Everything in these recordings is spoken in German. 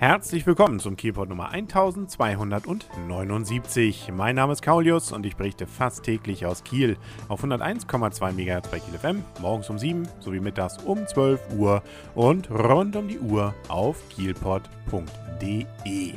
Herzlich willkommen zum Kielpot Nummer 1279. Mein Name ist Kaulius und ich berichte fast täglich aus Kiel auf 101,2 MHz bei Kiel FM, morgens um 7 sowie mittags um 12 Uhr und rund um die Uhr auf kielpot.de.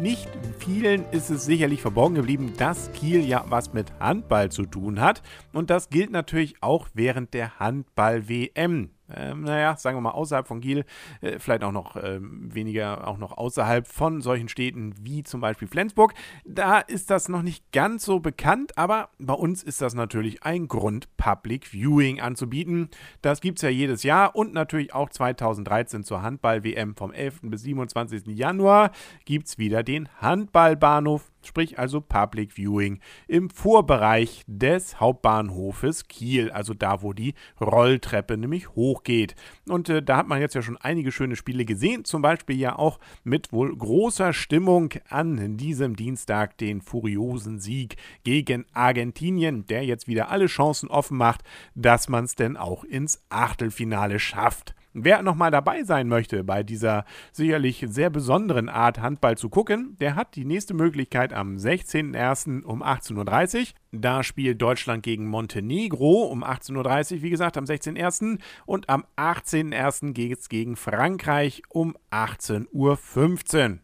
Nicht vielen ist es sicherlich verborgen geblieben, dass Kiel ja was mit Handball zu tun hat. Und das gilt natürlich auch während der Handball-WM ähm, naja, sagen wir mal außerhalb von Kiel, äh, vielleicht auch noch äh, weniger, auch noch außerhalb von solchen Städten wie zum Beispiel Flensburg. Da ist das noch nicht ganz so bekannt, aber bei uns ist das natürlich ein Grund, Public Viewing anzubieten. Das gibt es ja jedes Jahr und natürlich auch 2013 zur Handball-WM vom 11. bis 27. Januar gibt es wieder den Handballbahnhof sprich also Public Viewing im Vorbereich des Hauptbahnhofes Kiel, also da, wo die Rolltreppe nämlich hochgeht. Und äh, da hat man jetzt ja schon einige schöne Spiele gesehen, zum Beispiel ja auch mit wohl großer Stimmung an diesem Dienstag den furiosen Sieg gegen Argentinien, der jetzt wieder alle Chancen offen macht, dass man es denn auch ins Achtelfinale schafft. Wer nochmal dabei sein möchte bei dieser sicherlich sehr besonderen Art Handball zu gucken, der hat die nächste Möglichkeit am 16.01. um 18.30 Uhr. Da spielt Deutschland gegen Montenegro um 18.30 Uhr, wie gesagt, am 16.01. Und am 18.01. geht es gegen Frankreich um 18.15 Uhr.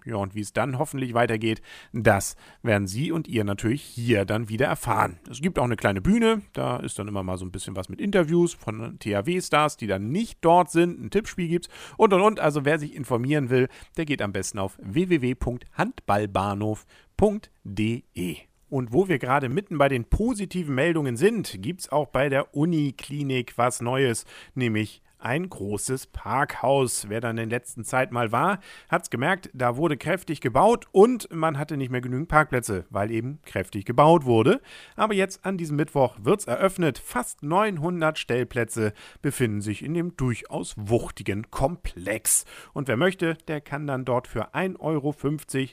Ja, und wie es dann hoffentlich weitergeht, das werden Sie und ihr natürlich hier dann wieder erfahren. Es gibt auch eine kleine Bühne, da ist dann immer mal so ein bisschen was mit Interviews von THW-Stars, die dann nicht dort sind. Ein Tippspiel gibt's und und und. Also wer sich informieren will, der geht am besten auf www.handballbahnhof.de. Und wo wir gerade mitten bei den positiven Meldungen sind, gibt es auch bei der Uniklinik was Neues, nämlich ein großes Parkhaus. Wer da in der letzten Zeit mal war, hat es gemerkt, da wurde kräftig gebaut und man hatte nicht mehr genügend Parkplätze, weil eben kräftig gebaut wurde. Aber jetzt an diesem Mittwoch wird es eröffnet. Fast 900 Stellplätze befinden sich in dem durchaus wuchtigen Komplex. Und wer möchte, der kann dann dort für 1,50 Euro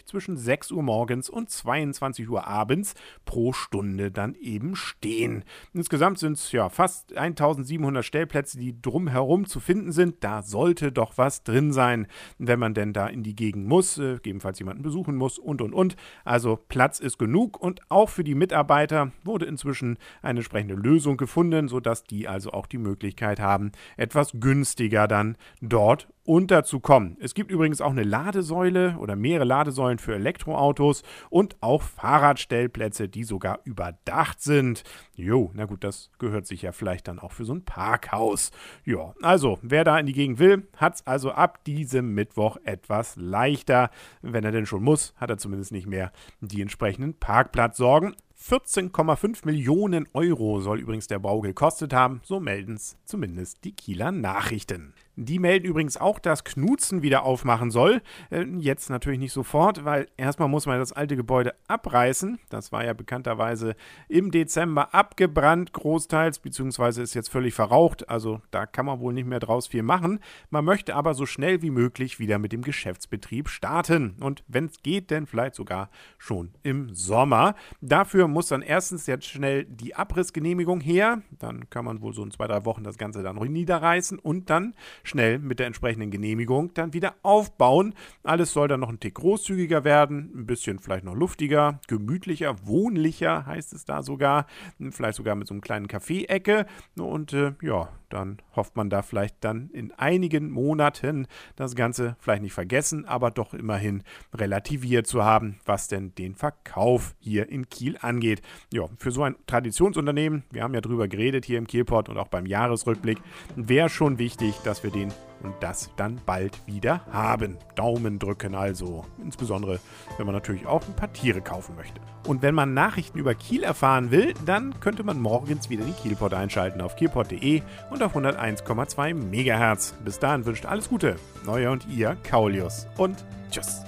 zwischen 6 Uhr morgens und 22 Uhr abends pro Stunde dann eben stehen. Insgesamt sind es ja fast 1700 Stellplätze, die drumherum drumherum zu finden sind, da sollte doch was drin sein, wenn man denn da in die Gegend muss, äh, gegebenenfalls jemanden besuchen muss und und und. Also Platz ist genug und auch für die Mitarbeiter wurde inzwischen eine entsprechende Lösung gefunden, sodass die also auch die Möglichkeit haben, etwas günstiger dann dort unterzukommen. Es gibt übrigens auch eine Ladesäule oder mehrere Ladesäulen für Elektroautos und auch Fahrradstellplätze, die sogar überdacht sind. Jo, na gut, das gehört sich ja vielleicht dann auch für so ein Parkhaus. Ja, also, wer da in die Gegend will, hat es also ab diesem Mittwoch etwas leichter. Wenn er denn schon muss, hat er zumindest nicht mehr die entsprechenden Parkplatzsorgen. 14,5 Millionen Euro soll übrigens der Bau gekostet haben, so melden es zumindest die Kieler Nachrichten. Die melden übrigens auch, dass Knutzen wieder aufmachen soll. Äh, jetzt natürlich nicht sofort, weil erstmal muss man das alte Gebäude abreißen. Das war ja bekannterweise im Dezember abgebrannt, großteils, beziehungsweise ist jetzt völlig verraucht. Also da kann man wohl nicht mehr draus viel machen. Man möchte aber so schnell wie möglich wieder mit dem Geschäftsbetrieb starten. Und wenn es geht, dann vielleicht sogar schon im Sommer. Dafür muss dann erstens jetzt schnell die Abrissgenehmigung her. Dann kann man wohl so in zwei, drei Wochen das Ganze dann niederreißen und dann schnell mit der entsprechenden Genehmigung dann wieder aufbauen. Alles soll dann noch ein Tick großzügiger werden, ein bisschen vielleicht noch luftiger, gemütlicher, wohnlicher heißt es da sogar, vielleicht sogar mit so einem kleinen Kaffee-Ecke und äh, ja, dann hofft man da vielleicht dann in einigen Monaten das Ganze vielleicht nicht vergessen, aber doch immerhin relativiert zu haben, was denn den Verkauf hier in Kiel angeht. Ja, für so ein Traditionsunternehmen, wir haben ja drüber geredet hier im Kielport und auch beim Jahresrückblick, wäre schon wichtig, dass wir den und das dann bald wieder haben. Daumen drücken also, insbesondere wenn man natürlich auch ein paar Tiere kaufen möchte. Und wenn man Nachrichten über Kiel erfahren will, dann könnte man morgens wieder den Kielport einschalten auf kielport.de und auf 101,2 MHz. Bis dahin wünscht alles Gute, euer und ihr Kaulius und tschüss.